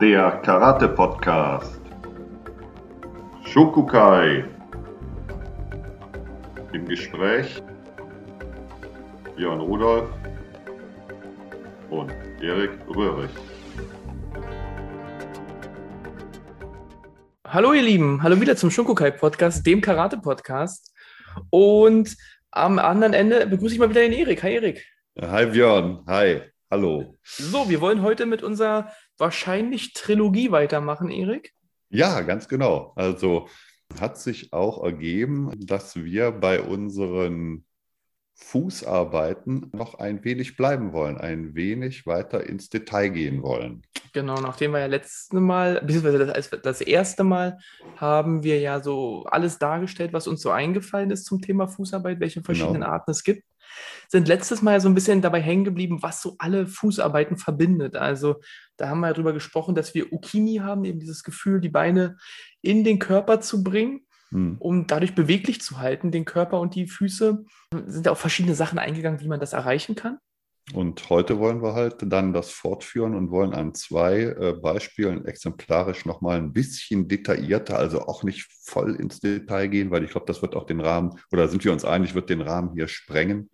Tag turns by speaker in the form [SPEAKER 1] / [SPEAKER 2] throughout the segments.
[SPEAKER 1] der Karate-Podcast. Shokukai. Im Gespräch Björn Rudolf und Erik Röhrig.
[SPEAKER 2] Hallo ihr Lieben, hallo wieder zum Shokukai-Podcast, dem Karate-Podcast. Und am anderen Ende begrüße ich mal wieder den Erik. Hi Erik.
[SPEAKER 1] Hi Björn, hi, hallo.
[SPEAKER 2] So, wir wollen heute mit unserer wahrscheinlich Trilogie weitermachen, Erik.
[SPEAKER 1] Ja, ganz genau. Also hat sich auch ergeben, dass wir bei unseren Fußarbeiten noch ein wenig bleiben wollen, ein wenig weiter ins Detail gehen wollen.
[SPEAKER 2] Genau, nachdem wir ja letzte Mal, beziehungsweise das, das erste Mal haben wir ja so alles dargestellt, was uns so eingefallen ist zum Thema Fußarbeit, welche verschiedenen genau. Arten es gibt sind letztes Mal ja so ein bisschen dabei hängen geblieben, was so alle Fußarbeiten verbindet. Also da haben wir ja drüber gesprochen, dass wir Ukimi haben, eben dieses Gefühl, die Beine in den Körper zu bringen, hm. um dadurch beweglich zu halten, den Körper und die Füße. Sind ja auf verschiedene Sachen eingegangen, wie man das erreichen kann.
[SPEAKER 1] Und heute wollen wir halt dann das fortführen und wollen an zwei äh, Beispielen exemplarisch nochmal ein bisschen detaillierter, also auch nicht voll ins Detail gehen, weil ich glaube, das wird auch den Rahmen, oder sind wir uns einig, wird den Rahmen hier sprengen,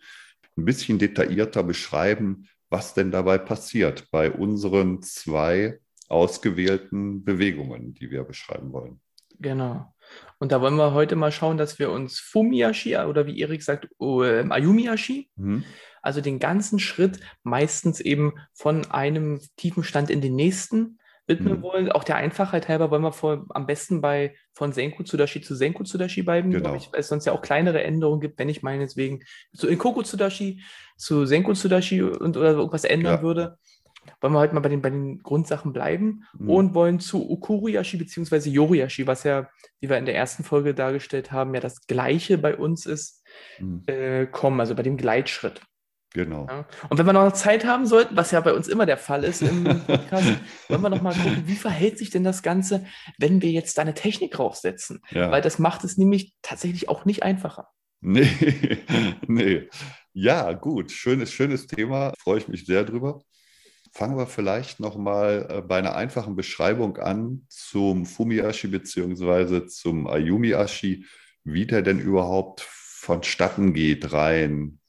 [SPEAKER 1] ein bisschen detaillierter beschreiben, was denn dabei passiert bei unseren zwei ausgewählten Bewegungen, die wir beschreiben wollen.
[SPEAKER 2] Genau. Und da wollen wir heute mal schauen, dass wir uns Fumiashi oder wie Erik sagt, äh, Ayumiashi, mhm. Also den ganzen Schritt meistens eben von einem tiefen Stand in den nächsten widmen mhm. wollen. Auch der Einfachheit halber wollen wir vor, am besten bei von Senku Tsudashi zu Senku Tsudashi bleiben, genau. ich, weil es sonst ja auch kleinere Änderungen gibt, wenn ich meinetwegen zu in Koku Tsudashi zu Senku Tsudashi und oder irgendwas ändern ja. würde. Wollen wir heute mal bei den, bei den Grundsachen bleiben mhm. und wollen zu Ukuriyashi bzw. Yoriyashi, was ja, wie wir in der ersten Folge dargestellt haben, ja das gleiche bei uns ist, mhm. äh, kommen, also bei dem Gleitschritt.
[SPEAKER 1] Genau.
[SPEAKER 2] Ja. Und wenn wir noch Zeit haben sollten, was ja bei uns immer der Fall ist im Podcast, wollen wir noch mal gucken, wie verhält sich denn das Ganze, wenn wir jetzt da eine Technik draufsetzen? Ja. Weil das macht es nämlich tatsächlich auch nicht einfacher.
[SPEAKER 1] Nee, nee. Ja, gut. Schönes, schönes Thema. Freue ich mich sehr drüber. Fangen wir vielleicht noch mal äh, bei einer einfachen Beschreibung an zum Fumiashi bzw. zum Ayumiashi, wie der denn überhaupt vonstatten geht, rein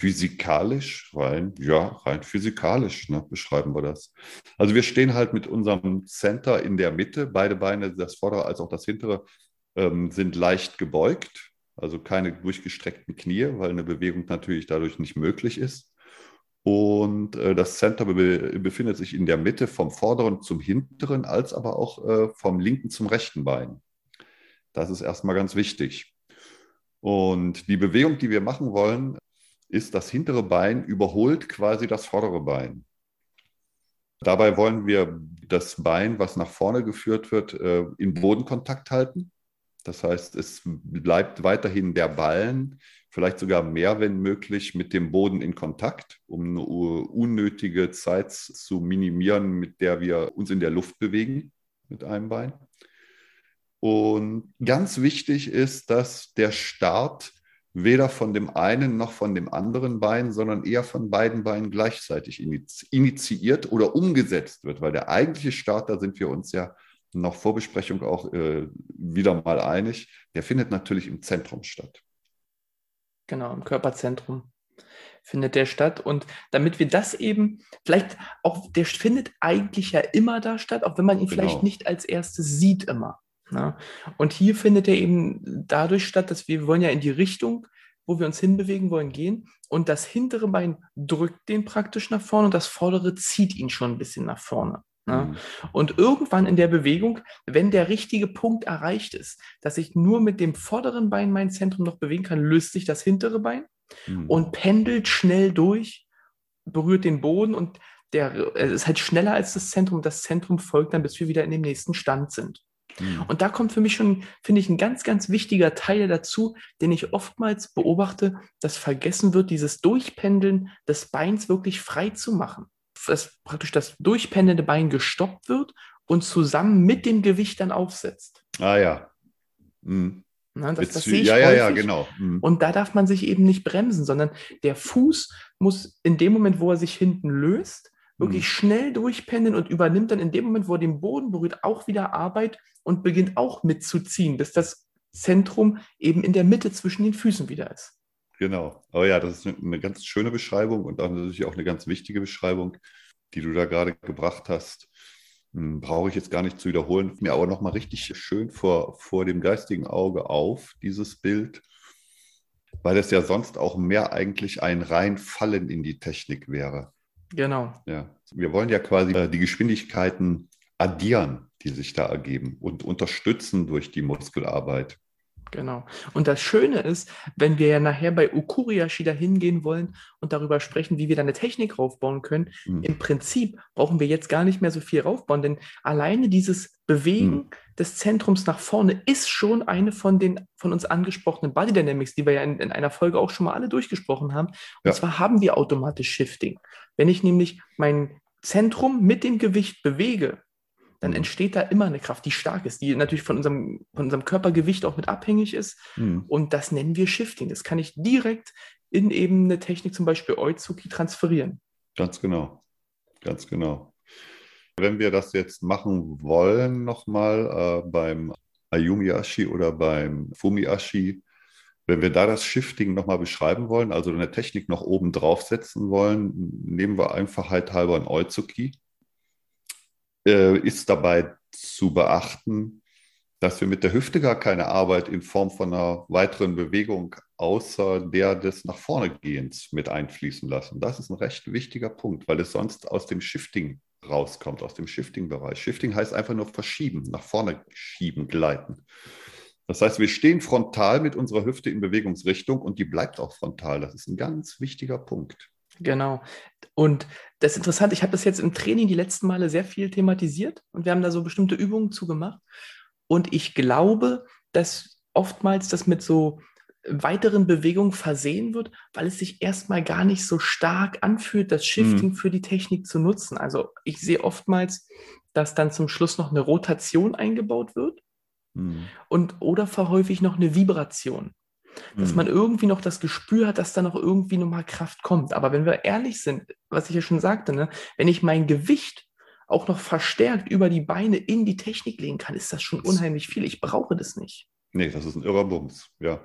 [SPEAKER 1] physikalisch, rein, ja, rein physikalisch ne, beschreiben wir das. Also wir stehen halt mit unserem Center in der Mitte, beide Beine, das vordere als auch das hintere, ähm, sind leicht gebeugt, also keine durchgestreckten Knie, weil eine Bewegung natürlich dadurch nicht möglich ist. Und äh, das Center be befindet sich in der Mitte vom vorderen zum hinteren, als aber auch äh, vom linken zum rechten Bein. Das ist erstmal ganz wichtig. Und die Bewegung, die wir machen wollen, ist, das hintere Bein überholt quasi das vordere Bein. Dabei wollen wir das Bein, was nach vorne geführt wird, äh, in Bodenkontakt halten. Das heißt, es bleibt weiterhin der Ballen, vielleicht sogar mehr, wenn möglich, mit dem Boden in Kontakt, um eine unnötige Zeit zu minimieren, mit der wir uns in der Luft bewegen mit einem Bein. Und ganz wichtig ist, dass der Start weder von dem einen noch von dem anderen Bein, sondern eher von beiden Beinen gleichzeitig initiiert oder umgesetzt wird, weil der eigentliche Start, da sind wir uns ja noch vor Besprechung auch äh, wieder mal einig, der findet natürlich im Zentrum statt.
[SPEAKER 2] Genau, im Körperzentrum findet der statt. Und damit wir das eben, vielleicht auch, der findet eigentlich ja immer da statt, auch wenn man ihn genau. vielleicht nicht als erstes sieht immer. Ne? Und hier findet er eben dadurch statt, dass wir wollen ja in die Richtung, wo wir uns hinbewegen wollen, gehen. Und das hintere Bein drückt den praktisch nach vorne und das vordere zieht ihn schon ein bisschen nach vorne. Ne? Mhm. Und irgendwann in der Bewegung, wenn der richtige Punkt erreicht ist, dass ich nur mit dem vorderen Bein mein Zentrum noch bewegen kann, löst sich das hintere Bein mhm. und pendelt schnell durch, berührt den Boden und der ist halt schneller als das Zentrum. Das Zentrum folgt dann, bis wir wieder in dem nächsten Stand sind. Mhm. Und da kommt für mich schon, finde ich, ein ganz, ganz wichtiger Teil dazu, den ich oftmals beobachte, dass vergessen wird, dieses Durchpendeln des Beins wirklich frei zu machen. Dass praktisch das durchpendelnde Bein gestoppt wird und zusammen mit dem Gewicht dann aufsetzt.
[SPEAKER 1] Ah ja.
[SPEAKER 2] Mhm. Na, das, das sehe
[SPEAKER 1] ich ja, ja, ja, genau.
[SPEAKER 2] Mhm. Und da darf man sich eben nicht bremsen, sondern der Fuß muss in dem Moment, wo er sich hinten löst, wirklich hm. schnell durchpendeln und übernimmt dann in dem Moment, wo er den Boden berührt, auch wieder Arbeit und beginnt auch mitzuziehen, bis das Zentrum eben in der Mitte zwischen den Füßen wieder ist.
[SPEAKER 1] Genau. Aber ja, das ist eine ganz schöne Beschreibung und auch natürlich auch eine ganz wichtige Beschreibung, die du da gerade gebracht hast. Hm, brauche ich jetzt gar nicht zu wiederholen, mir aber nochmal richtig schön vor, vor dem geistigen Auge auf, dieses Bild, weil es ja sonst auch mehr eigentlich ein Reinfallen in die Technik wäre.
[SPEAKER 2] Genau.
[SPEAKER 1] Ja. Wir wollen ja quasi äh, die Geschwindigkeiten addieren, die sich da ergeben und unterstützen durch die Muskelarbeit.
[SPEAKER 2] Genau. Und das Schöne ist, wenn wir ja nachher bei Ukuriashi da hingehen wollen und darüber sprechen, wie wir da eine Technik raufbauen können, mhm. im Prinzip brauchen wir jetzt gar nicht mehr so viel raufbauen, denn alleine dieses Bewegen mhm. des Zentrums nach vorne ist schon eine von den von uns angesprochenen Body Dynamics, die wir ja in, in einer Folge auch schon mal alle durchgesprochen haben. Und ja. zwar haben wir automatisch Shifting. Wenn ich nämlich mein Zentrum mit dem Gewicht bewege, dann mhm. entsteht da immer eine Kraft, die stark ist, die natürlich von unserem, von unserem Körpergewicht auch mit abhängig ist. Mhm. Und das nennen wir Shifting. Das kann ich direkt in eben eine Technik, zum Beispiel Oizuki, transferieren.
[SPEAKER 1] Ganz genau. Ganz genau. Wenn wir das jetzt machen wollen, nochmal äh, beim Ayumi-Ashi oder beim Fumi-Ashi, wenn wir da das Shifting nochmal beschreiben wollen, also eine Technik noch oben draufsetzen wollen, nehmen wir einfach halt halber ein Oizuki äh, ist dabei zu beachten, dass wir mit der Hüfte gar keine Arbeit in Form von einer weiteren Bewegung außer der des nach vorne gehens mit einfließen lassen. Das ist ein recht wichtiger Punkt, weil es sonst aus dem Shifting rauskommt, aus dem Shifting-Bereich. Shifting heißt einfach nur verschieben, nach vorne schieben, gleiten. Das heißt, wir stehen frontal mit unserer Hüfte in Bewegungsrichtung und die bleibt auch frontal. Das ist ein ganz wichtiger Punkt.
[SPEAKER 2] Genau. Und das ist interessant, ich habe das jetzt im Training die letzten Male sehr viel thematisiert und wir haben da so bestimmte Übungen zugemacht. Und ich glaube, dass oftmals das mit so weiteren Bewegungen versehen wird, weil es sich erstmal gar nicht so stark anfühlt, das Shifting mhm. für die Technik zu nutzen. Also ich sehe oftmals, dass dann zum Schluss noch eine Rotation eingebaut wird mhm. und oder verhäufig noch eine Vibration dass mhm. man irgendwie noch das Gespür hat, dass da noch irgendwie nochmal Kraft kommt. Aber wenn wir ehrlich sind, was ich ja schon sagte, ne, wenn ich mein Gewicht auch noch verstärkt über die Beine in die Technik legen kann, ist das schon unheimlich viel. Ich brauche das nicht.
[SPEAKER 1] Nee, das ist ein irrer Bums, ja.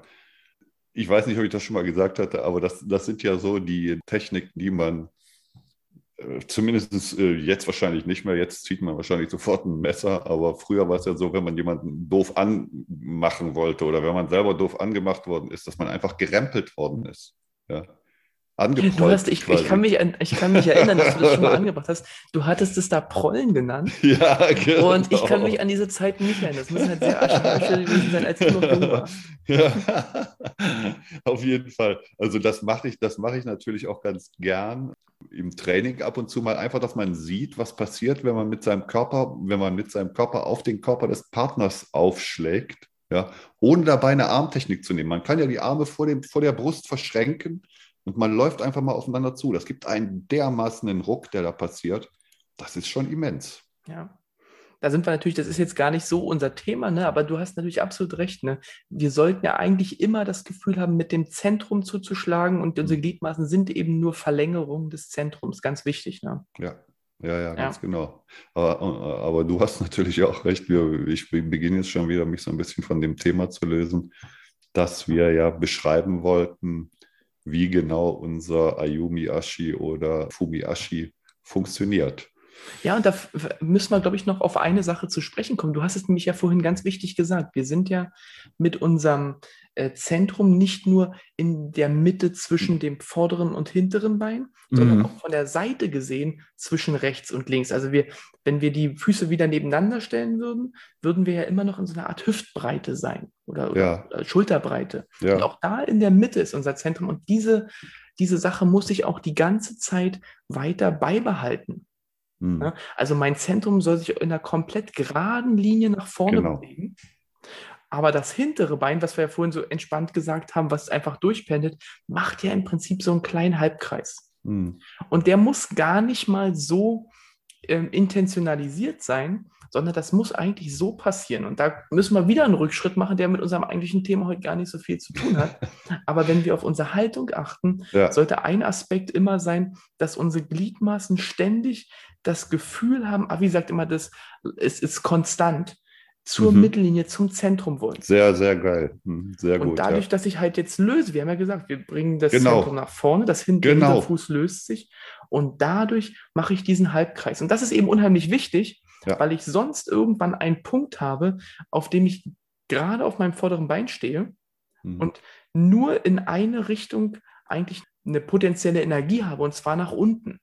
[SPEAKER 1] Ich weiß nicht, ob ich das schon mal gesagt hatte, aber das, das sind ja so die Techniken, die man zumindest äh, jetzt wahrscheinlich nicht mehr. Jetzt zieht man wahrscheinlich sofort ein Messer. Aber früher war es ja so, wenn man jemanden doof anmachen wollte oder wenn man selber doof angemacht worden ist, dass man einfach gerempelt worden ist. Ja
[SPEAKER 2] du hast, ich, ich, kann mich, ich kann mich erinnern, dass du das schon mal angebracht hast. Du hattest es da Prollen genannt.
[SPEAKER 1] Ja, genau.
[SPEAKER 2] Und ich kann mich an diese Zeit nicht erinnern. Das muss halt sehr Asche gewesen sein, als ich noch jung war.
[SPEAKER 1] Ja, auf jeden Fall. Also das mache ich, das mache ich natürlich auch ganz gern im Training ab und zu mal einfach, dass man sieht, was passiert, wenn man mit seinem Körper, wenn man mit seinem Körper auf den Körper des Partners aufschlägt. Ja, ohne dabei eine Armtechnik zu nehmen. Man kann ja die Arme vor, dem, vor der Brust verschränken und man läuft einfach mal aufeinander zu. Das gibt einen dermaßen Ruck, der da passiert. Das ist schon immens.
[SPEAKER 2] Ja. Da sind wir natürlich, das ist jetzt gar nicht so unser Thema, ne? aber du hast natürlich absolut recht. Ne? Wir sollten ja eigentlich immer das Gefühl haben, mit dem Zentrum zuzuschlagen und unsere mhm. Gliedmaßen sind eben nur Verlängerung des Zentrums. Ganz wichtig. Ne?
[SPEAKER 1] Ja, ja, ja, ganz ja. genau. Aber, aber, du hast natürlich auch recht. Ich beginne jetzt schon wieder, mich so ein bisschen von dem Thema zu lösen, dass wir ja beschreiben wollten, wie genau unser Ayumi-Ashi oder Fumi-Ashi funktioniert.
[SPEAKER 2] Ja, und da müssen wir, glaube ich, noch auf eine Sache zu sprechen kommen. Du hast es nämlich ja vorhin ganz wichtig gesagt. Wir sind ja mit unserem äh, Zentrum nicht nur in der Mitte zwischen dem vorderen und hinteren Bein, sondern mhm. auch von der Seite gesehen zwischen rechts und links. Also wir, wenn wir die Füße wieder nebeneinander stellen würden, würden wir ja immer noch in so einer Art Hüftbreite sein oder, oder, ja. oder Schulterbreite. Ja. Und auch da in der Mitte ist unser Zentrum. Und diese, diese Sache muss ich auch die ganze Zeit weiter beibehalten. Mhm. Also mein Zentrum soll sich in einer komplett geraden Linie nach vorne genau. bewegen. Aber das hintere Bein, was wir ja vorhin so entspannt gesagt haben, was einfach durchpendelt, macht ja im Prinzip so einen kleinen Halbkreis. Mhm. Und der muss gar nicht mal so ähm, intentionalisiert sein, sondern das muss eigentlich so passieren. Und da müssen wir wieder einen Rückschritt machen, der mit unserem eigentlichen Thema heute gar nicht so viel zu tun hat. Aber wenn wir auf unsere Haltung achten, ja. sollte ein Aspekt immer sein, dass unsere Gliedmaßen ständig das Gefühl haben, Avi sagt immer, das es ist konstant zur mhm. Mittellinie, zum Zentrum wollen.
[SPEAKER 1] Sehr, sehr geil. Mhm, sehr
[SPEAKER 2] und
[SPEAKER 1] gut.
[SPEAKER 2] dadurch,
[SPEAKER 1] ja.
[SPEAKER 2] dass ich halt jetzt löse, wir haben ja gesagt, wir bringen das
[SPEAKER 1] genau.
[SPEAKER 2] Zentrum nach vorne, das hintere genau. Fuß löst sich und dadurch mache ich diesen Halbkreis. Und das ist eben unheimlich wichtig, ja. weil ich sonst irgendwann einen Punkt habe, auf dem ich gerade auf meinem vorderen Bein stehe mhm. und nur in eine Richtung eigentlich eine potenzielle Energie habe, und zwar nach unten.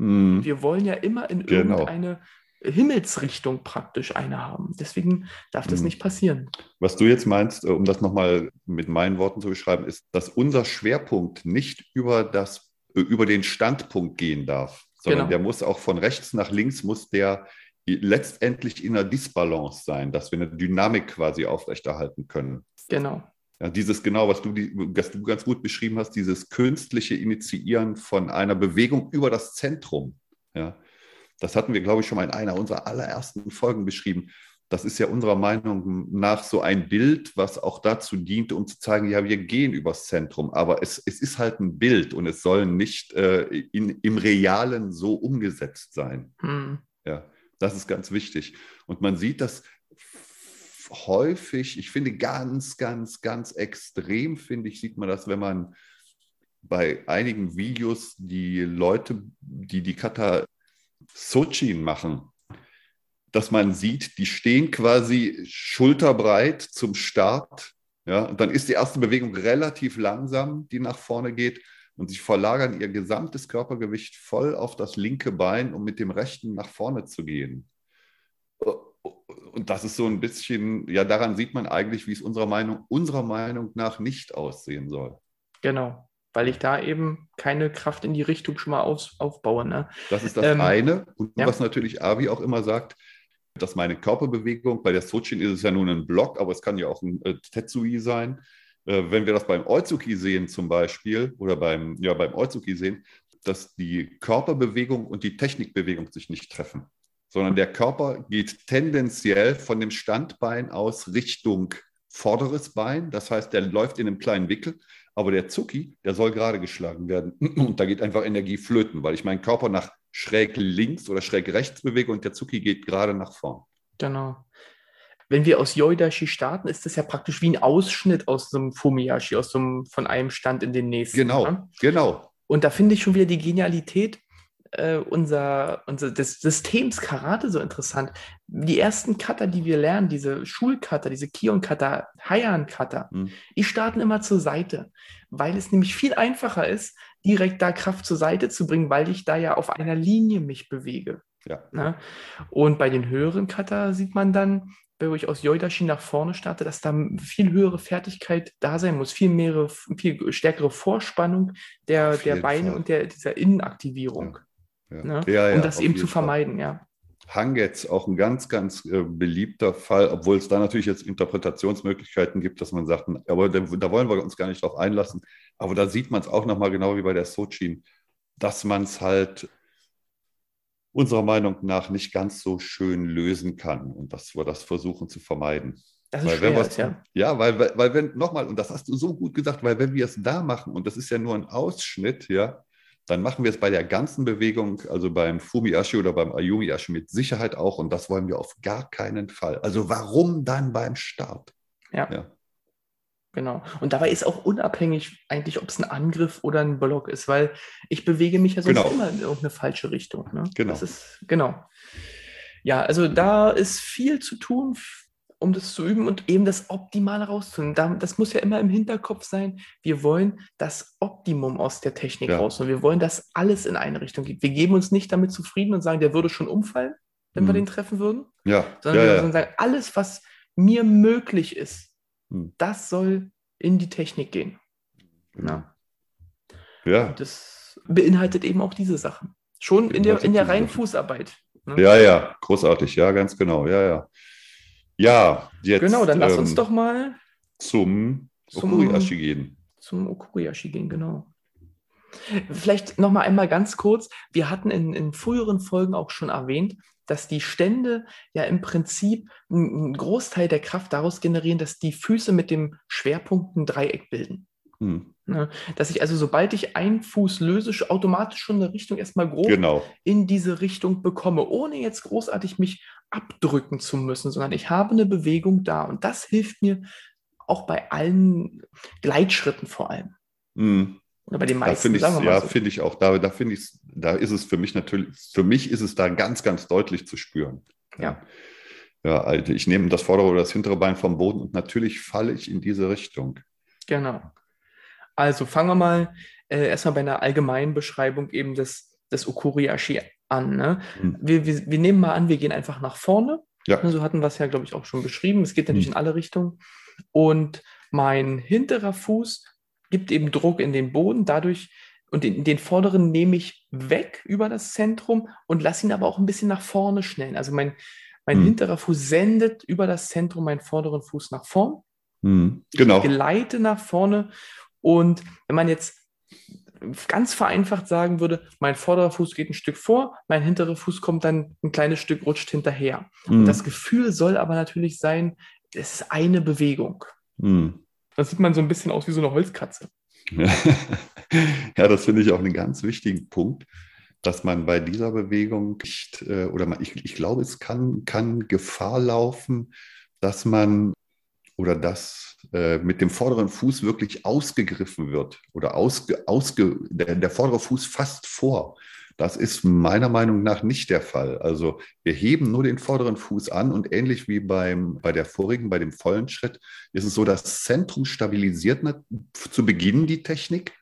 [SPEAKER 2] Mhm. Wir wollen ja immer in genau. irgendeine Himmelsrichtung praktisch eine haben. Deswegen darf das mhm. nicht passieren.
[SPEAKER 1] Was du jetzt meinst, äh, um das nochmal mit meinen Worten zu beschreiben, ist, dass unser Schwerpunkt nicht über, das, äh, über den Standpunkt gehen darf, sondern genau. der muss auch von rechts nach links, muss der letztendlich in einer Disbalance sein, dass wir eine Dynamik quasi aufrechterhalten können.
[SPEAKER 2] Genau.
[SPEAKER 1] Ja, dieses genau, was du, was du ganz gut beschrieben hast, dieses künstliche Initiieren von einer Bewegung über das Zentrum. Ja, das hatten wir, glaube ich, schon mal in einer unserer allerersten Folgen beschrieben. Das ist ja unserer Meinung nach so ein Bild, was auch dazu dient, um zu zeigen, ja, wir gehen übers Zentrum, aber es, es ist halt ein Bild und es soll nicht äh, in, im Realen so umgesetzt sein. Hm. Ja, das ist ganz wichtig. Und man sieht das häufig, ich finde ganz, ganz, ganz extrem, finde ich, sieht man das, wenn man bei einigen Videos die Leute, die die Kata Sochin machen, dass man sieht, die stehen quasi schulterbreit zum Start. Ja, und dann ist die erste Bewegung relativ langsam, die nach vorne geht. Und sie verlagern ihr gesamtes Körpergewicht voll auf das linke Bein, um mit dem rechten nach vorne zu gehen. Und das ist so ein bisschen, ja, daran sieht man eigentlich, wie es unserer Meinung, unserer Meinung nach nicht aussehen soll.
[SPEAKER 2] Genau weil ich da eben keine Kraft in die Richtung schon mal auf, aufbaue. Ne?
[SPEAKER 1] Das ist das ähm, eine. Und ja. was natürlich Avi auch immer sagt, dass meine Körperbewegung, bei der Sochin ist es ja nun ein Block, aber es kann ja auch ein äh, Tetsui sein. Äh, wenn wir das beim Oizuki sehen zum Beispiel oder beim, ja, beim Oizuki sehen, dass die Körperbewegung und die Technikbewegung sich nicht treffen, sondern der Körper geht tendenziell von dem Standbein aus Richtung vorderes Bein. Das heißt, der läuft in einem kleinen Wickel aber der Zucki, der soll gerade geschlagen werden. Und da geht einfach Energie flöten, weil ich meinen Körper nach schräg links oder schräg rechts bewege und der Zucki geht gerade nach vorn.
[SPEAKER 2] Genau. Wenn wir aus Yoidashi starten, ist das ja praktisch wie ein Ausschnitt aus so einem Fumiyashi, aus so einem, von einem Stand in den nächsten.
[SPEAKER 1] Genau, ja? genau.
[SPEAKER 2] Und da finde ich schon wieder die Genialität, äh, unser, unser, des Systems Karate so interessant. Die ersten Cutter, die wir lernen, diese Schulcutter, diese Kion-Cutter, Heian-Cutter, mhm. die starten immer zur Seite, weil es nämlich viel einfacher ist, direkt da Kraft zur Seite zu bringen, weil ich da ja auf einer Linie mich bewege.
[SPEAKER 1] Ja.
[SPEAKER 2] Ne? Und bei den höheren Cutter sieht man dann, wo ich aus Yoidashi nach vorne starte, dass da viel höhere Fertigkeit da sein muss, viel mehr, viel stärkere Vorspannung der, der Beine Fall. und der, dieser Innenaktivierung. Ja. Ja. Ne? Ja, ja, um das eben zu vermeiden, Fall. ja.
[SPEAKER 1] Hangetz, auch ein ganz, ganz äh, beliebter Fall, obwohl es da natürlich jetzt Interpretationsmöglichkeiten gibt, dass man sagt, aber da, da wollen wir uns gar nicht drauf einlassen. Aber da sieht man es auch nochmal genau wie bei der Sochin, dass man es halt unserer Meinung nach nicht ganz so schön lösen kann und dass wir das versuchen zu vermeiden.
[SPEAKER 2] Das ist weil schwer, ist, ja.
[SPEAKER 1] Ja, weil, weil, weil wenn, nochmal, und das hast du so gut gesagt, weil wenn wir es da machen, und das ist ja nur ein Ausschnitt, ja, dann machen wir es bei der ganzen Bewegung, also beim Fumiashi oder beim Ayumiashi mit Sicherheit auch. Und das wollen wir auf gar keinen Fall. Also warum dann beim Start?
[SPEAKER 2] Ja. ja. Genau. Und dabei ist auch unabhängig eigentlich, ob es ein Angriff oder ein Block ist, weil ich bewege mich ja sonst genau. immer in irgendeine falsche Richtung. Ne?
[SPEAKER 1] Genau.
[SPEAKER 2] Das ist, genau. Ja, also da ist viel zu tun, um das zu üben und eben das Optimale rauszuholen. Das muss ja immer im Hinterkopf sein. Wir wollen das Optimum aus der Technik ja. rausholen. Wir wollen, dass alles in eine Richtung geht. Wir geben uns nicht damit zufrieden und sagen, der würde schon umfallen, wenn mhm. wir den treffen würden.
[SPEAKER 1] Ja.
[SPEAKER 2] Sondern
[SPEAKER 1] ja,
[SPEAKER 2] wir ja. sagen, alles, was mir möglich ist, mhm. das soll in die Technik gehen.
[SPEAKER 1] Genau. Ja.
[SPEAKER 2] Und das beinhaltet eben auch diese Sachen. Schon in der, in der reinen Fußarbeit.
[SPEAKER 1] Ne? Ja, ja, großartig, ja, ganz genau, ja, ja. Ja, jetzt.
[SPEAKER 2] Genau, dann lass ähm, uns doch mal
[SPEAKER 1] zum, zum Okuriashi gehen.
[SPEAKER 2] Zum Okuriashi gehen, genau. Vielleicht noch mal einmal ganz kurz. Wir hatten in, in früheren Folgen auch schon erwähnt, dass die Stände ja im Prinzip einen Großteil der Kraft daraus generieren, dass die Füße mit dem Schwerpunkt ein Dreieck bilden. Hm. Ne? Dass ich also, sobald ich einen Fuß löse, automatisch schon eine Richtung erstmal grob
[SPEAKER 1] genau.
[SPEAKER 2] in diese Richtung bekomme, ohne jetzt großartig mich abdrücken zu müssen, sondern ich habe eine Bewegung da. Und das hilft mir auch bei allen Gleitschritten vor allem.
[SPEAKER 1] Mhm. Oder bei den meisten. Da ich, ja, so. finde ich auch. Da, da finde ich, da ist es für mich natürlich, für mich ist es da ganz, ganz deutlich zu spüren.
[SPEAKER 2] Ja.
[SPEAKER 1] Ja, also ich nehme das vordere oder das hintere Bein vom Boden und natürlich falle ich in diese Richtung.
[SPEAKER 2] Genau. Also fangen wir mal äh, erstmal bei einer allgemeinen Beschreibung eben des, des Okuriashi an. Ne? Hm. Wir, wir, wir nehmen mal an, wir gehen einfach nach vorne.
[SPEAKER 1] Ja.
[SPEAKER 2] Ne, so hatten wir es ja, glaube ich, auch schon beschrieben. Es geht natürlich hm. in alle Richtungen. Und mein hinterer Fuß gibt eben Druck in den Boden. Dadurch und den, den vorderen nehme ich weg über das Zentrum und lasse ihn aber auch ein bisschen nach vorne schnellen. Also mein, mein hm. hinterer Fuß sendet über das Zentrum meinen vorderen Fuß nach vorn.
[SPEAKER 1] Hm. Genau.
[SPEAKER 2] Ich gleite nach vorne. Und wenn man jetzt ganz vereinfacht sagen würde, mein vorderer Fuß geht ein Stück vor, mein hinterer Fuß kommt dann ein kleines Stück, rutscht hinterher. Mhm. Und das Gefühl soll aber natürlich sein, es ist eine Bewegung.
[SPEAKER 1] Mhm.
[SPEAKER 2] Das sieht man so ein bisschen aus wie so eine Holzkatze.
[SPEAKER 1] ja, das finde ich auch einen ganz wichtigen Punkt, dass man bei dieser Bewegung nicht, äh, oder man, ich, ich glaube, es kann, kann Gefahr laufen, dass man oder dass äh, mit dem vorderen Fuß wirklich ausgegriffen wird oder ausge, ausge, der, der vordere Fuß fast vor. Das ist meiner Meinung nach nicht der Fall. Also wir heben nur den vorderen Fuß an und ähnlich wie beim, bei der vorigen, bei dem vollen Schritt, ist es so, das Zentrum stabilisiert zu Beginn die Technik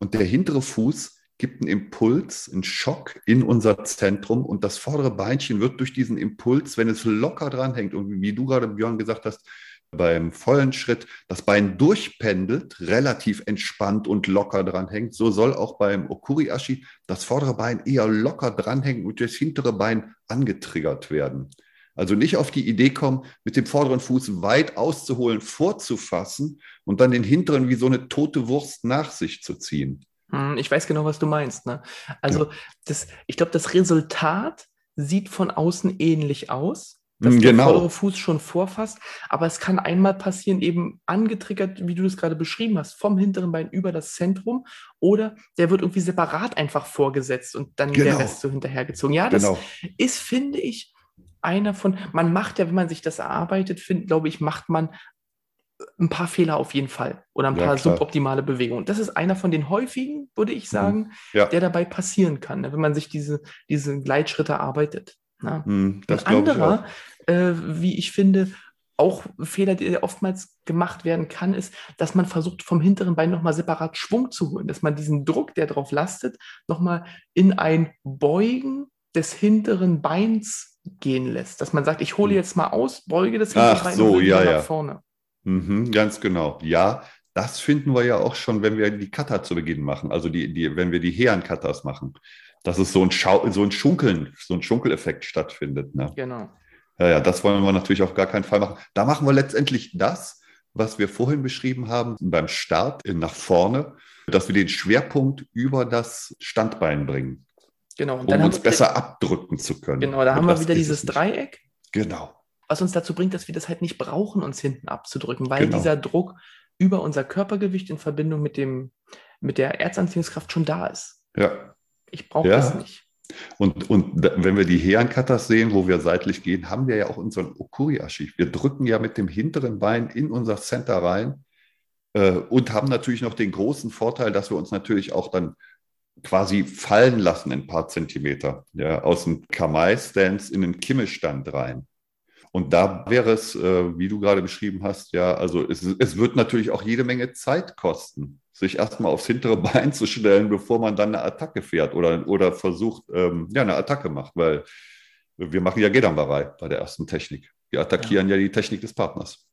[SPEAKER 1] und der hintere Fuß gibt einen Impuls, einen Schock in unser Zentrum und das vordere Beinchen wird durch diesen Impuls, wenn es locker dranhängt und wie du gerade, Björn, gesagt hast, beim vollen Schritt das Bein durchpendelt, relativ entspannt und locker dranhängt. So soll auch beim Okuriashi das vordere Bein eher locker dranhängen und das hintere Bein angetriggert werden. Also nicht auf die Idee kommen, mit dem vorderen Fuß weit auszuholen, vorzufassen und dann den hinteren wie so eine tote Wurst nach sich zu ziehen.
[SPEAKER 2] Hm, ich weiß genau, was du meinst. Ne? Also ja. das, ich glaube, das Resultat sieht von außen ähnlich aus dass genau. der vordere Fuß schon vorfasst. Aber es kann einmal passieren, eben angetriggert, wie du das gerade beschrieben hast, vom hinteren Bein über das Zentrum. Oder der wird irgendwie separat einfach vorgesetzt und dann genau. der Rest so hinterhergezogen. Ja, das genau. ist, finde ich, einer von, man macht ja, wenn man sich das erarbeitet, find, glaube ich, macht man ein paar Fehler auf jeden Fall oder ein paar ja, suboptimale Bewegungen. Das ist einer von den häufigen, würde ich mhm. sagen, ja. der dabei passieren kann, ne, wenn man sich diese, diese Gleitschritte arbeitet.
[SPEAKER 1] Ja. Hm,
[SPEAKER 2] Ein anderer, ich äh, wie ich finde, auch Fehler, der oftmals gemacht werden kann, ist, dass man versucht, vom hinteren Bein nochmal separat Schwung zu holen, dass man diesen Druck, der darauf lastet, nochmal in ein Beugen des hinteren Beins gehen lässt. Dass man sagt, ich hole hm. jetzt mal aus, beuge das hintere
[SPEAKER 1] Ach, Bein so, ja, ja. nach vorne. Mhm, ganz genau. Ja, das finden wir ja auch schon, wenn wir die Cutter zu Beginn machen, also die, die, wenn wir die Heeren-Cutters machen dass es so ein, Schau so ein Schunkeln, so ein Schunkeleffekt stattfindet. Ne?
[SPEAKER 2] Genau.
[SPEAKER 1] Ja, ja, das wollen wir natürlich auf gar keinen Fall machen. Da machen wir letztendlich das, was wir vorhin beschrieben haben, beim Start nach vorne, dass wir den Schwerpunkt über das Standbein bringen.
[SPEAKER 2] Genau.
[SPEAKER 1] um uns besser abdrücken zu können.
[SPEAKER 2] Genau, da Und haben wir wieder dieses Dreieck.
[SPEAKER 1] Genau.
[SPEAKER 2] Was uns dazu bringt, dass wir das halt nicht brauchen, uns hinten abzudrücken, weil genau. dieser Druck über unser Körpergewicht in Verbindung mit, dem, mit der Erzanziehungskraft schon da ist.
[SPEAKER 1] Ja.
[SPEAKER 2] Ich brauche ja. das nicht.
[SPEAKER 1] Und, und wenn wir die Heerenkatas sehen, wo wir seitlich gehen, haben wir ja auch unseren Okuriashi. Wir drücken ja mit dem hinteren Bein in unser Center rein äh, und haben natürlich noch den großen Vorteil, dass wir uns natürlich auch dann quasi fallen lassen ein paar Zentimeter, ja, aus dem Kamai-Stance in den Kimmelstand rein. Und da wäre es, äh, wie du gerade beschrieben hast, ja, also es, es wird natürlich auch jede Menge Zeit kosten, sich erstmal aufs hintere Bein zu stellen, bevor man dann eine Attacke fährt oder, oder versucht, ähm, ja, eine Attacke macht, weil wir machen ja Gedambarei bei der ersten Technik. Wir attackieren ja, ja die Technik des Partners.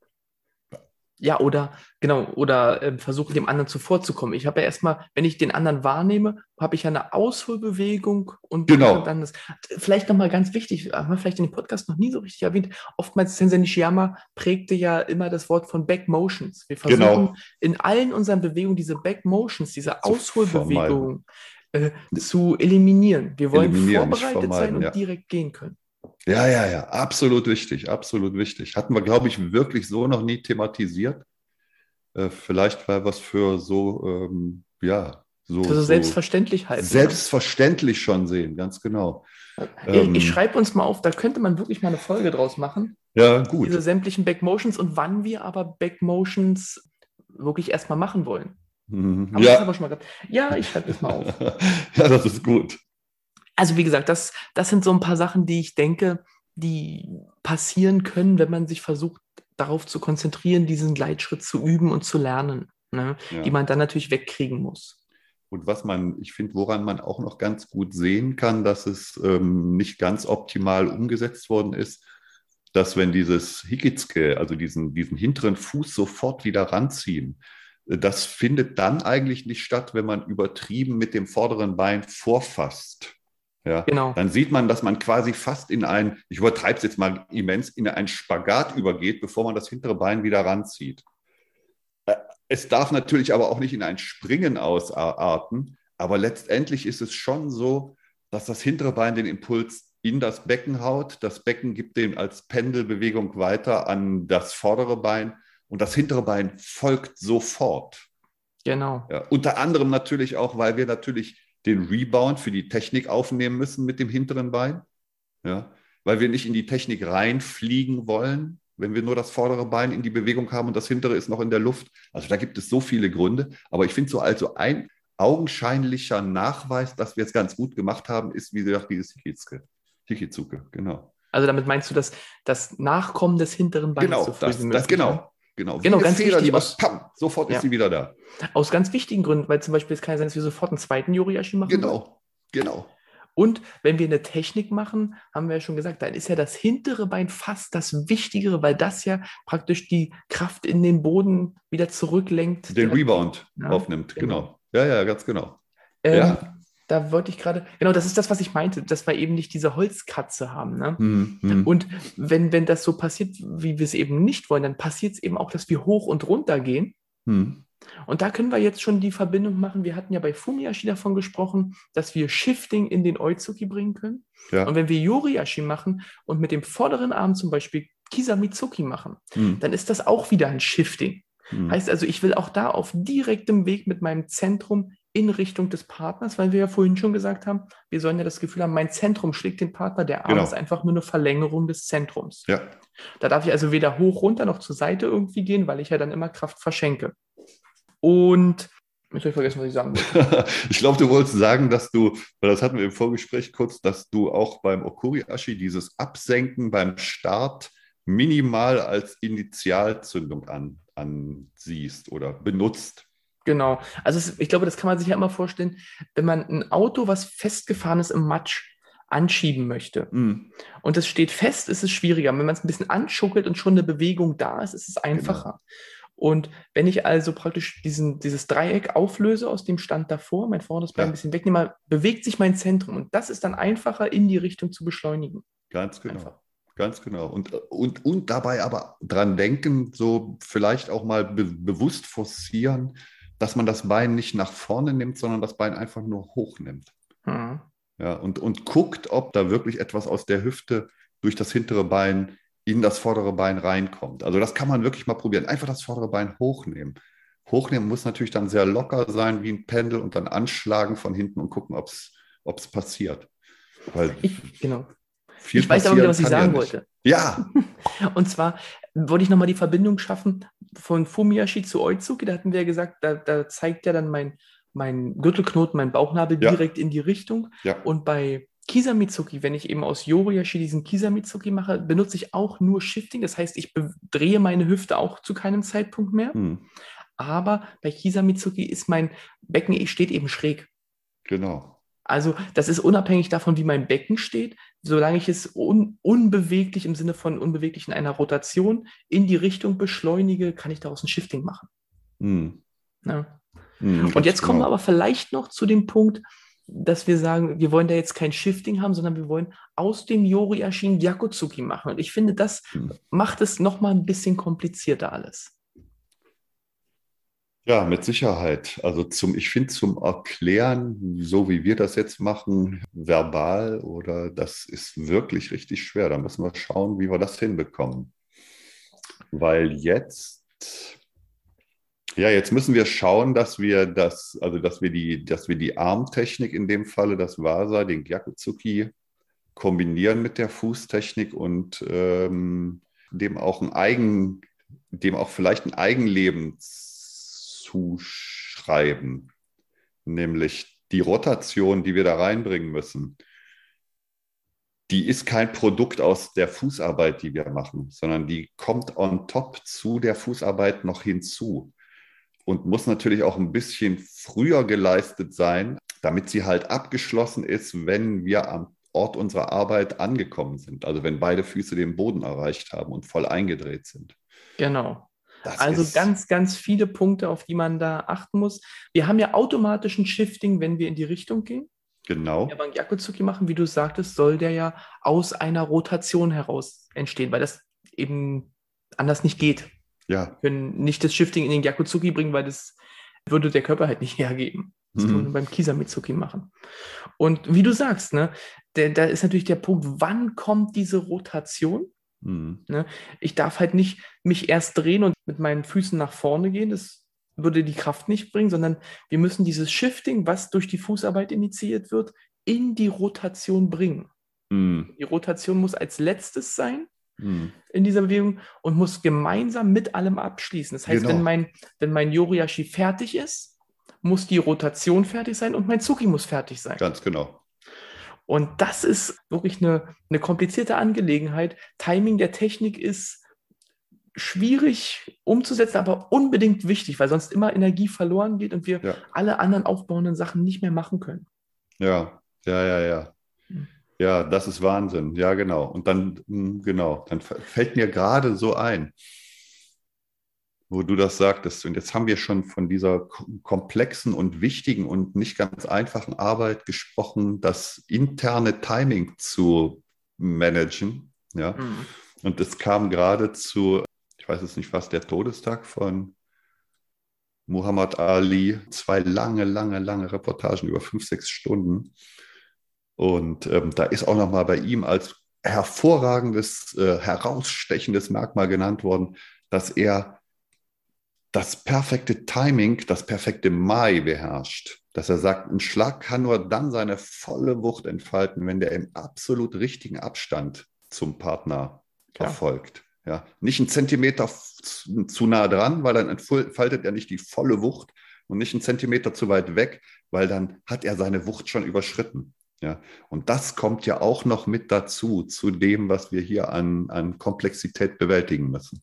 [SPEAKER 2] Ja, oder genau, oder äh, versuche dem anderen zuvorzukommen. Ich habe ja erstmal, wenn ich den anderen wahrnehme, habe ich ja eine Ausholbewegung und
[SPEAKER 1] genau.
[SPEAKER 2] dann das. Vielleicht nochmal ganz wichtig, haben wir vielleicht in dem Podcast noch nie so richtig erwähnt. Oftmals Sensei Nishiyama prägte ja immer das Wort von Back Motions. Wir versuchen genau. in allen unseren Bewegungen diese Back Motions, diese Ausholbewegung äh, zu eliminieren. Wir wollen eliminieren, vorbereitet sein und ja. direkt gehen können.
[SPEAKER 1] Ja, ja, ja, absolut wichtig, absolut wichtig. Hatten wir, glaube ich, wirklich so noch nie thematisiert. Äh, vielleicht weil was für so, ähm, ja, so,
[SPEAKER 2] für so selbstverständlich halten.
[SPEAKER 1] Selbstverständlich ja. schon sehen, ganz genau.
[SPEAKER 2] Ich, ähm, ich schreibe uns mal auf, da könnte man wirklich mal eine Folge draus machen.
[SPEAKER 1] Ja, gut.
[SPEAKER 2] Diese sämtlichen Backmotions und wann wir aber Backmotions wirklich erstmal machen wollen.
[SPEAKER 1] Mhm. Haben ja.
[SPEAKER 2] Das schon mal gehabt? Ja, ich schreibe das mal auf.
[SPEAKER 1] ja, das ist gut.
[SPEAKER 2] Also wie gesagt, das, das sind so ein paar Sachen, die ich denke, die passieren können, wenn man sich versucht, darauf zu konzentrieren, diesen Gleitschritt zu üben und zu lernen, ne? ja. die man dann natürlich wegkriegen muss.
[SPEAKER 1] Und was man, ich finde, woran man auch noch ganz gut sehen kann, dass es ähm, nicht ganz optimal umgesetzt worden ist, dass wenn dieses Hikitsuke, also diesen, diesen hinteren Fuß sofort wieder ranziehen, äh, das findet dann eigentlich nicht statt, wenn man übertrieben mit dem vorderen Bein vorfasst. Ja, genau. Dann sieht man, dass man quasi fast in ein, ich übertreibe es jetzt mal immens, in einen Spagat übergeht, bevor man das hintere Bein wieder ranzieht. Äh, es darf natürlich aber auch nicht in ein Springen ausarten, aber letztendlich ist es schon so, dass das hintere Bein den Impuls in das Becken haut. Das Becken gibt den als Pendelbewegung weiter an das vordere Bein und das hintere Bein folgt sofort.
[SPEAKER 2] Genau.
[SPEAKER 1] Ja, unter anderem natürlich auch, weil wir natürlich den Rebound für die Technik aufnehmen müssen mit dem hinteren Bein, ja, weil wir nicht in die Technik reinfliegen wollen, wenn wir nur das vordere Bein in die Bewegung haben und das hintere ist noch in der Luft. Also da gibt es so viele Gründe. Aber ich finde so also ein augenscheinlicher Nachweis, dass wir es ganz gut gemacht haben, ist, wie gesagt, dieses Hikizuke. Hikizuke, genau.
[SPEAKER 2] Also damit meinst du das, das Nachkommen des hinteren Beines
[SPEAKER 1] genau, so früh das? Das, genau,
[SPEAKER 2] Genau, genau ganz Feder, wichtig.
[SPEAKER 1] Aus, pam, sofort ja. ist sie wieder da.
[SPEAKER 2] Aus ganz wichtigen Gründen, weil zum Beispiel es kann ja sein, dass wir sofort einen zweiten Yoriashi machen.
[SPEAKER 1] Genau, wollen. genau.
[SPEAKER 2] Und wenn wir eine Technik machen, haben wir ja schon gesagt, dann ist ja das hintere Bein fast das Wichtigere, weil das ja praktisch die Kraft in den Boden wieder zurücklenkt.
[SPEAKER 1] Den Rebound ja, aufnimmt, genau. genau. Ja, ja, ganz genau.
[SPEAKER 2] Ähm, ja da wollte ich gerade, genau, das ist das, was ich meinte, dass wir eben nicht diese Holzkatze haben. Ne?
[SPEAKER 1] Hm, hm.
[SPEAKER 2] Und wenn, wenn das so passiert, wie wir es eben nicht wollen, dann passiert es eben auch, dass wir hoch und runter gehen.
[SPEAKER 1] Hm.
[SPEAKER 2] Und da können wir jetzt schon die Verbindung machen. Wir hatten ja bei Fumiashi davon gesprochen, dass wir Shifting in den Oizuki bringen können.
[SPEAKER 1] Ja.
[SPEAKER 2] Und wenn wir Yoriashi machen und mit dem vorderen Arm zum Beispiel Kisamitsuki machen,
[SPEAKER 1] hm.
[SPEAKER 2] dann ist das auch wieder ein Shifting.
[SPEAKER 1] Hm.
[SPEAKER 2] Heißt also, ich will auch da auf direktem Weg mit meinem Zentrum in Richtung des Partners, weil wir ja vorhin schon gesagt haben, wir sollen ja das Gefühl haben, mein Zentrum schlägt den Partner, der Arm genau. ist einfach nur eine Verlängerung des Zentrums.
[SPEAKER 1] Ja.
[SPEAKER 2] Da darf ich also weder hoch, runter noch zur Seite irgendwie gehen, weil ich ja dann immer Kraft verschenke. Und jetzt habe ich vergessen, was ich sagen wollte.
[SPEAKER 1] ich glaube, du wolltest sagen, dass du, weil das hatten wir im Vorgespräch kurz, dass du auch beim Okuri-Ashi dieses Absenken beim Start minimal als Initialzündung an, ansiehst oder benutzt.
[SPEAKER 2] Genau. Also es, ich glaube, das kann man sich ja immer vorstellen, wenn man ein Auto, was festgefahren ist im Matsch, anschieben möchte.
[SPEAKER 1] Mm.
[SPEAKER 2] Und es steht fest, ist es schwieriger. Wenn man es ein bisschen anschuckelt und schon eine Bewegung da ist, ist es einfacher. Genau. Und wenn ich also praktisch diesen, dieses Dreieck auflöse aus dem Stand davor, mein vorderes Bein ja. ein bisschen wegnehme, bewegt sich mein Zentrum. Und das ist dann einfacher, in die Richtung zu beschleunigen.
[SPEAKER 1] Ganz genau. Einfach. Ganz genau. Und, und, und dabei aber dran denken, so vielleicht auch mal be bewusst forcieren, dass man das Bein nicht nach vorne nimmt, sondern das Bein einfach nur hochnimmt.
[SPEAKER 2] Mhm.
[SPEAKER 1] Ja, und, und guckt, ob da wirklich etwas aus der Hüfte durch das hintere Bein in das vordere Bein reinkommt. Also das kann man wirklich mal probieren. Einfach das vordere Bein hochnehmen. Hochnehmen muss natürlich dann sehr locker sein wie ein Pendel und dann anschlagen von hinten und gucken, ob es passiert.
[SPEAKER 2] Weil ich, genau. ich weiß aber wieder, was ich sagen ja wollte.
[SPEAKER 1] Ja.
[SPEAKER 2] und zwar wollte ich nochmal die Verbindung schaffen von Fumiashi zu Oizuki. Da hatten wir ja gesagt, da, da zeigt ja dann mein, mein Gürtelknoten, mein Bauchnabel ja. direkt in die Richtung.
[SPEAKER 1] Ja.
[SPEAKER 2] Und bei Kisamitsuki, wenn ich eben aus Yoriashi diesen Kisamitsuki mache, benutze ich auch nur Shifting. Das heißt, ich drehe meine Hüfte auch zu keinem Zeitpunkt mehr.
[SPEAKER 1] Hm.
[SPEAKER 2] Aber bei Kisamitsuki ist mein Becken steht eben schräg.
[SPEAKER 1] Genau.
[SPEAKER 2] Also das ist unabhängig davon, wie mein Becken steht. Solange ich es un unbeweglich im Sinne von unbeweglich in einer Rotation in die Richtung beschleunige, kann ich daraus ein Shifting machen. Mhm. Ja. Mhm, Und jetzt kommen wir genau. aber vielleicht noch zu dem Punkt, dass wir sagen, wir wollen da jetzt kein Shifting haben, sondern wir wollen aus dem Yori-Ashin Gyakutsuki machen. Und ich finde, das mhm. macht es nochmal ein bisschen komplizierter alles.
[SPEAKER 1] Ja, mit Sicherheit. Also zum, ich finde zum Erklären, so wie wir das jetzt machen, verbal oder das ist wirklich richtig schwer. Da müssen wir schauen, wie wir das hinbekommen. Weil jetzt, ja, jetzt müssen wir schauen, dass wir das, also dass wir die, dass wir die Armtechnik in dem Falle, das Vasa, den Gyakutsuki, kombinieren mit der Fußtechnik und ähm, dem auch ein Eigen, dem auch vielleicht ein Eigenleben zuschreiben, nämlich die Rotation, die wir da reinbringen müssen, die ist kein Produkt aus der Fußarbeit, die wir machen, sondern die kommt on top zu der Fußarbeit noch hinzu und muss natürlich auch ein bisschen früher geleistet sein, damit sie halt abgeschlossen ist, wenn wir am Ort unserer Arbeit angekommen sind. Also wenn beide Füße den Boden erreicht haben und voll eingedreht sind.
[SPEAKER 2] Genau. Das also ganz, ganz viele Punkte, auf die man da achten muss. Wir haben ja automatischen Shifting, wenn wir in die Richtung gehen.
[SPEAKER 1] Genau.
[SPEAKER 2] Wenn wir einen Yakuzuki machen, wie du sagtest, soll der ja aus einer Rotation heraus entstehen, weil das eben anders nicht geht.
[SPEAKER 1] Ja.
[SPEAKER 2] Wir können nicht das Shifting in den Yakuzuki bringen, weil das würde der Körper halt nicht hergeben. Das mhm. kann man beim Kisamitsuki machen. Und wie du sagst, ne, da ist natürlich der Punkt, wann kommt diese Rotation? Mhm. Ne? Ich darf halt nicht mich erst drehen und mit meinen Füßen nach vorne gehen. Das würde die Kraft nicht bringen, sondern wir müssen dieses Shifting, was durch die Fußarbeit initiiert wird, in die Rotation bringen. Mhm. Die Rotation muss als letztes sein mhm. in dieser Bewegung und muss gemeinsam mit allem abschließen. Das heißt, genau. wenn mein, wenn mein Yoriashi fertig ist, muss die Rotation fertig sein und mein Zuki muss fertig sein.
[SPEAKER 1] Ganz genau.
[SPEAKER 2] Und das ist wirklich eine, eine komplizierte Angelegenheit. Timing der Technik ist schwierig umzusetzen, aber unbedingt wichtig, weil sonst immer Energie verloren geht und wir ja. alle anderen aufbauenden Sachen nicht mehr machen können.
[SPEAKER 1] Ja, ja, ja, ja. Hm. Ja, das ist Wahnsinn. Ja, genau. Und dann, hm, genau, dann fällt mir gerade so ein, wo du das sagtest. Und jetzt haben wir schon von dieser komplexen und wichtigen und nicht ganz einfachen Arbeit gesprochen, das interne Timing zu managen. Ja. Mhm. Und es kam gerade zu, ich weiß es nicht, was der Todestag von Muhammad Ali, zwei lange, lange, lange Reportagen über fünf, sechs Stunden. Und ähm, da ist auch nochmal bei ihm als hervorragendes, äh, herausstechendes Merkmal genannt worden, dass er das perfekte Timing, das perfekte Mai beherrscht. Dass er sagt, ein Schlag kann nur dann seine volle Wucht entfalten, wenn der im absolut richtigen Abstand zum Partner ja. erfolgt. Ja, nicht einen Zentimeter zu nah dran, weil dann entfaltet er nicht die volle Wucht und nicht einen Zentimeter zu weit weg, weil dann hat er seine Wucht schon überschritten. Ja, und das kommt ja auch noch mit dazu, zu dem, was wir hier an, an Komplexität bewältigen müssen.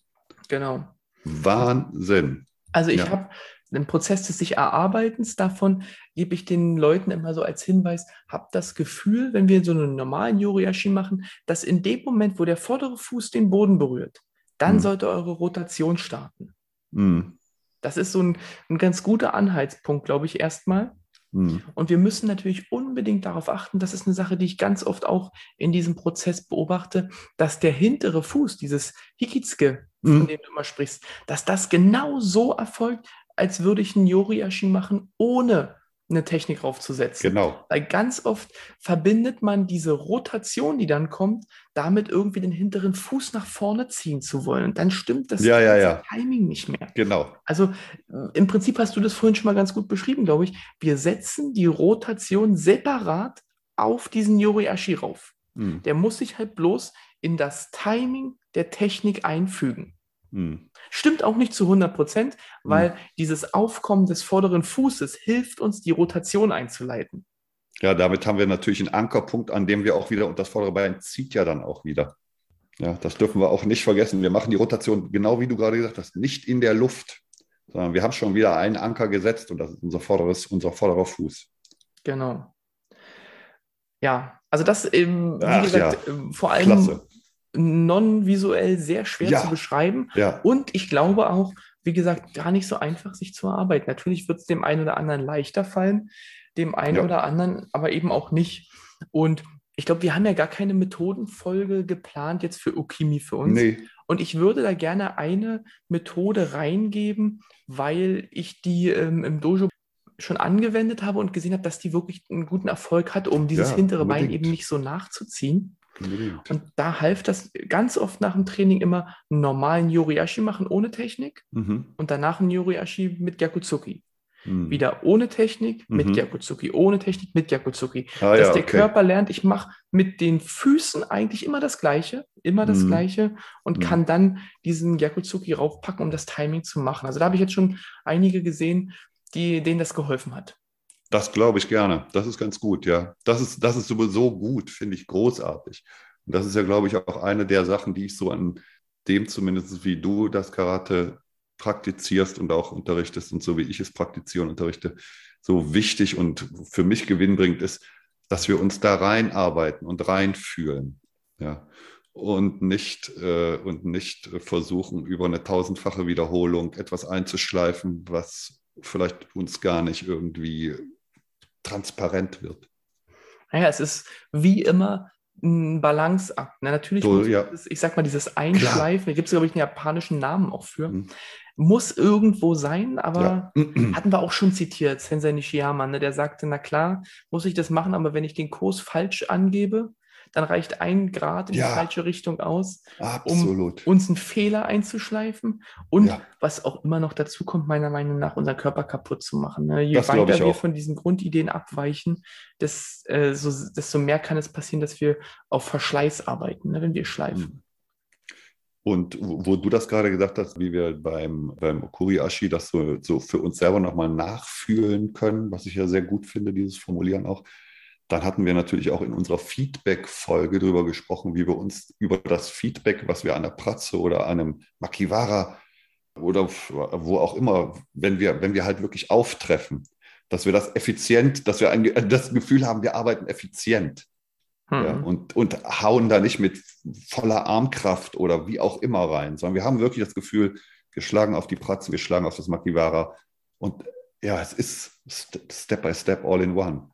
[SPEAKER 2] Genau.
[SPEAKER 1] Wahnsinn.
[SPEAKER 2] Also ich ja. habe einen Prozess des sich Erarbeitens davon, gebe ich den Leuten immer so als Hinweis, habt das Gefühl, wenn wir so einen normalen Yoriashi machen, dass in dem Moment, wo der vordere Fuß den Boden berührt, dann hm. sollte eure Rotation starten. Hm. Das ist so ein, ein ganz guter Anhaltspunkt, glaube ich, erstmal. Hm. Und wir müssen natürlich unbedingt darauf achten, das ist eine Sache, die ich ganz oft auch in diesem Prozess beobachte, dass der hintere Fuß, dieses Hikitsuke, von mhm. dem du immer sprichst, dass das genau so erfolgt, als würde ich einen Yoriashi machen, ohne eine Technik draufzusetzen.
[SPEAKER 1] Genau.
[SPEAKER 2] Weil ganz oft verbindet man diese Rotation, die dann kommt, damit irgendwie den hinteren Fuß nach vorne ziehen zu wollen. Und dann stimmt das
[SPEAKER 1] ja, ja, ja.
[SPEAKER 2] Timing nicht mehr.
[SPEAKER 1] Genau.
[SPEAKER 2] Also im Prinzip hast du das vorhin schon mal ganz gut beschrieben, glaube ich. Wir setzen die Rotation separat auf diesen Yoriashi rauf. Hm. Der muss sich halt bloß in das Timing der Technik einfügen. Hm. Stimmt auch nicht zu 100 Prozent, weil hm. dieses Aufkommen des vorderen Fußes hilft uns, die Rotation einzuleiten.
[SPEAKER 1] Ja, damit haben wir natürlich einen Ankerpunkt, an dem wir auch wieder, und das vordere Bein zieht ja dann auch wieder. Ja, das dürfen wir auch nicht vergessen. Wir machen die Rotation, genau wie du gerade gesagt hast, nicht in der Luft, sondern wir haben schon wieder einen Anker gesetzt und das ist unser, vorderes, unser vorderer Fuß.
[SPEAKER 2] Genau. Ja, Also das, ähm, wie Ach, gesagt, ja. Vor allem non-visuell sehr schwer ja. zu beschreiben.
[SPEAKER 1] Ja.
[SPEAKER 2] Und ich glaube auch, wie gesagt, gar nicht so einfach, sich zu erarbeiten. Natürlich wird es dem einen oder anderen leichter fallen, dem einen ja. oder anderen aber eben auch nicht. Und ich glaube, wir haben ja gar keine Methodenfolge geplant jetzt für Okimi für uns. Nee. Und ich würde da gerne eine Methode reingeben, weil ich die ähm, im Dojo schon angewendet habe und gesehen habe, dass die wirklich einen guten Erfolg hat, um dieses ja, hintere unbedingt. Bein eben nicht so nachzuziehen. Unbedingt. Und da half das ganz oft nach dem Training immer einen normalen Yoriashi machen ohne Technik mhm. und danach einen Yoriashi mit Gyakutsuki. Mhm. Wieder ohne Technik mit mhm. Gyakutsuki, ohne Technik mit Gyakutsuki. Ah, Dass ja, der okay. Körper lernt, ich mache mit den Füßen eigentlich immer das Gleiche, immer das mhm. Gleiche und mhm. kann dann diesen Gyakutsuki raufpacken, um das Timing zu machen. Also da habe ich jetzt schon einige gesehen, die, denen das geholfen hat.
[SPEAKER 1] Das glaube ich gerne. Das ist ganz gut, ja. Das ist, das ist sowieso gut, finde ich großartig. Und das ist ja, glaube ich, auch eine der Sachen, die ich so an dem zumindest, wie du das Karate praktizierst und auch unterrichtest und so wie ich es praktiziere und unterrichte, so wichtig und für mich gewinnbringend ist, dass wir uns da reinarbeiten und reinfühlen. Ja. Und nicht, äh, und nicht versuchen, über eine tausendfache Wiederholung etwas einzuschleifen, was vielleicht uns gar nicht irgendwie transparent wird.
[SPEAKER 2] Naja, es ist wie immer ein Balanceakt. Ne? Natürlich, so, ja. das, ich sag mal, dieses Einschleifen, da gibt es, glaube ich, einen japanischen Namen auch für, mhm. muss irgendwo sein, aber ja. hatten wir auch schon zitiert, Sensei Nishiyama, ne? der sagte, na klar, muss ich das machen, aber wenn ich den Kurs falsch angebe, dann reicht ein Grad in ja, die falsche Richtung aus,
[SPEAKER 1] absolut.
[SPEAKER 2] um uns einen Fehler einzuschleifen und ja. was auch immer noch dazu kommt, meiner Meinung nach, unseren Körper kaputt zu machen. Ne? Je das weiter wir auch. von diesen Grundideen abweichen, desto, äh, so, desto mehr kann es passieren, dass wir auf Verschleiß arbeiten, ne, wenn wir schleifen. Hm.
[SPEAKER 1] Und wo du das gerade gesagt hast, wie wir beim, beim Okuriashi das so, so für uns selber nochmal nachfühlen können, was ich ja sehr gut finde, dieses Formulieren auch, dann hatten wir natürlich auch in unserer Feedback-Folge darüber gesprochen, wie wir uns über das Feedback, was wir an der Pratze oder an einem Makiwara oder wo auch immer, wenn wir, wenn wir halt wirklich auftreffen, dass wir das effizient, dass wir ein, das Gefühl haben, wir arbeiten effizient. Mhm. Ja, und, und hauen da nicht mit voller Armkraft oder wie auch immer rein, sondern wir haben wirklich das Gefühl, wir schlagen auf die Pratze, wir schlagen auf das Makiwara. Und ja, es ist Step by Step all in one.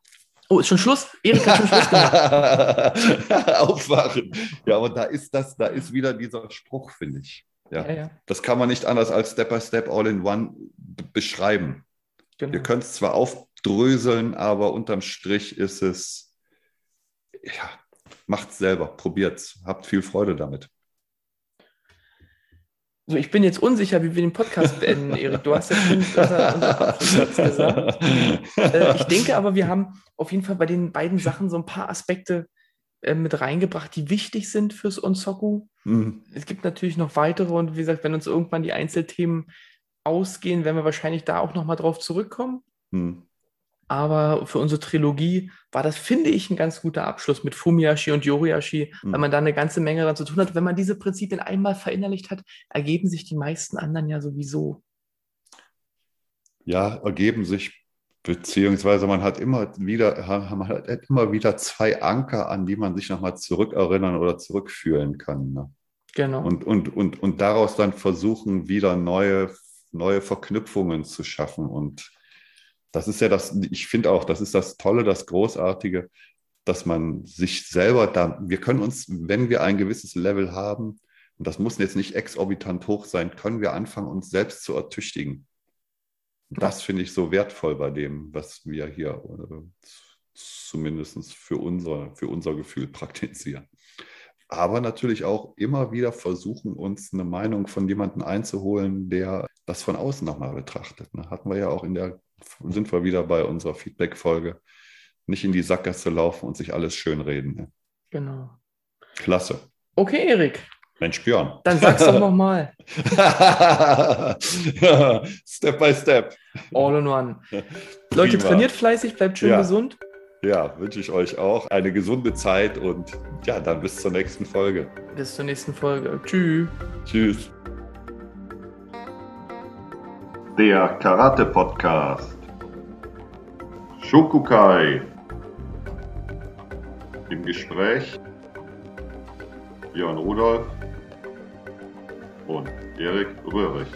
[SPEAKER 2] Oh, ist schon Schluss? Erik hat schon Schluss
[SPEAKER 1] gemacht. Aufwachen. Ja, aber da ist das, da ist wieder dieser Spruch, finde ich. Ja. ja, ja. Das kann man nicht anders als Step by Step All in One beschreiben. Genau. Ihr könnt es zwar aufdröseln, aber unterm Strich ist es, ja, macht es selber, probiert es, habt viel Freude damit.
[SPEAKER 2] So, ich bin jetzt unsicher, wie wir den Podcast beenden, Erik. Du hast ja schon unser, unser gesagt. Äh, ich denke aber, wir haben auf jeden Fall bei den beiden Sachen so ein paar Aspekte äh, mit reingebracht, die wichtig sind fürs Onsoku. Mhm. Es gibt natürlich noch weitere und wie gesagt, wenn uns irgendwann die Einzelthemen ausgehen, werden wir wahrscheinlich da auch nochmal drauf zurückkommen. Mhm. Aber für unsere Trilogie war das, finde ich, ein ganz guter Abschluss mit Fumiashi und Yoriashi, mhm. weil man da eine ganze Menge daran zu tun hat. Wenn man diese Prinzipien einmal verinnerlicht hat, ergeben sich die meisten anderen ja sowieso.
[SPEAKER 1] Ja, ergeben sich, beziehungsweise man hat immer wieder, man hat immer wieder zwei Anker, an die man sich nochmal zurückerinnern oder zurückführen kann. Ne?
[SPEAKER 2] Genau.
[SPEAKER 1] Und, und, und, und daraus dann versuchen, wieder neue, neue Verknüpfungen zu schaffen und das ist ja das, ich finde auch, das ist das Tolle, das Großartige, dass man sich selber da, wir können uns, wenn wir ein gewisses Level haben, und das muss jetzt nicht exorbitant hoch sein, können wir anfangen, uns selbst zu ertüchtigen. Das finde ich so wertvoll bei dem, was wir hier äh, zumindest für unser, für unser Gefühl praktizieren. Aber natürlich auch immer wieder versuchen, uns eine Meinung von jemandem einzuholen, der das von außen nochmal betrachtet. Ne? Hatten wir ja auch in der sind wir wieder bei unserer Feedback-Folge. Nicht in die Sackgasse laufen und sich alles schönreden. Ne?
[SPEAKER 2] Genau.
[SPEAKER 1] Klasse.
[SPEAKER 2] Okay, Erik.
[SPEAKER 1] Mensch, Björn.
[SPEAKER 2] Dann sag's doch nochmal.
[SPEAKER 1] step by step.
[SPEAKER 2] All in one. Leute, trainiert fleißig, bleibt schön
[SPEAKER 1] ja.
[SPEAKER 2] gesund.
[SPEAKER 1] Ja, wünsche ich euch auch eine gesunde Zeit und ja, dann bis zur nächsten Folge.
[SPEAKER 2] Bis zur nächsten Folge. Tschüss.
[SPEAKER 1] Tschüss. Der Karate Podcast. Shokukai. Im Gespräch Björn Rudolf und Erik Röhrig.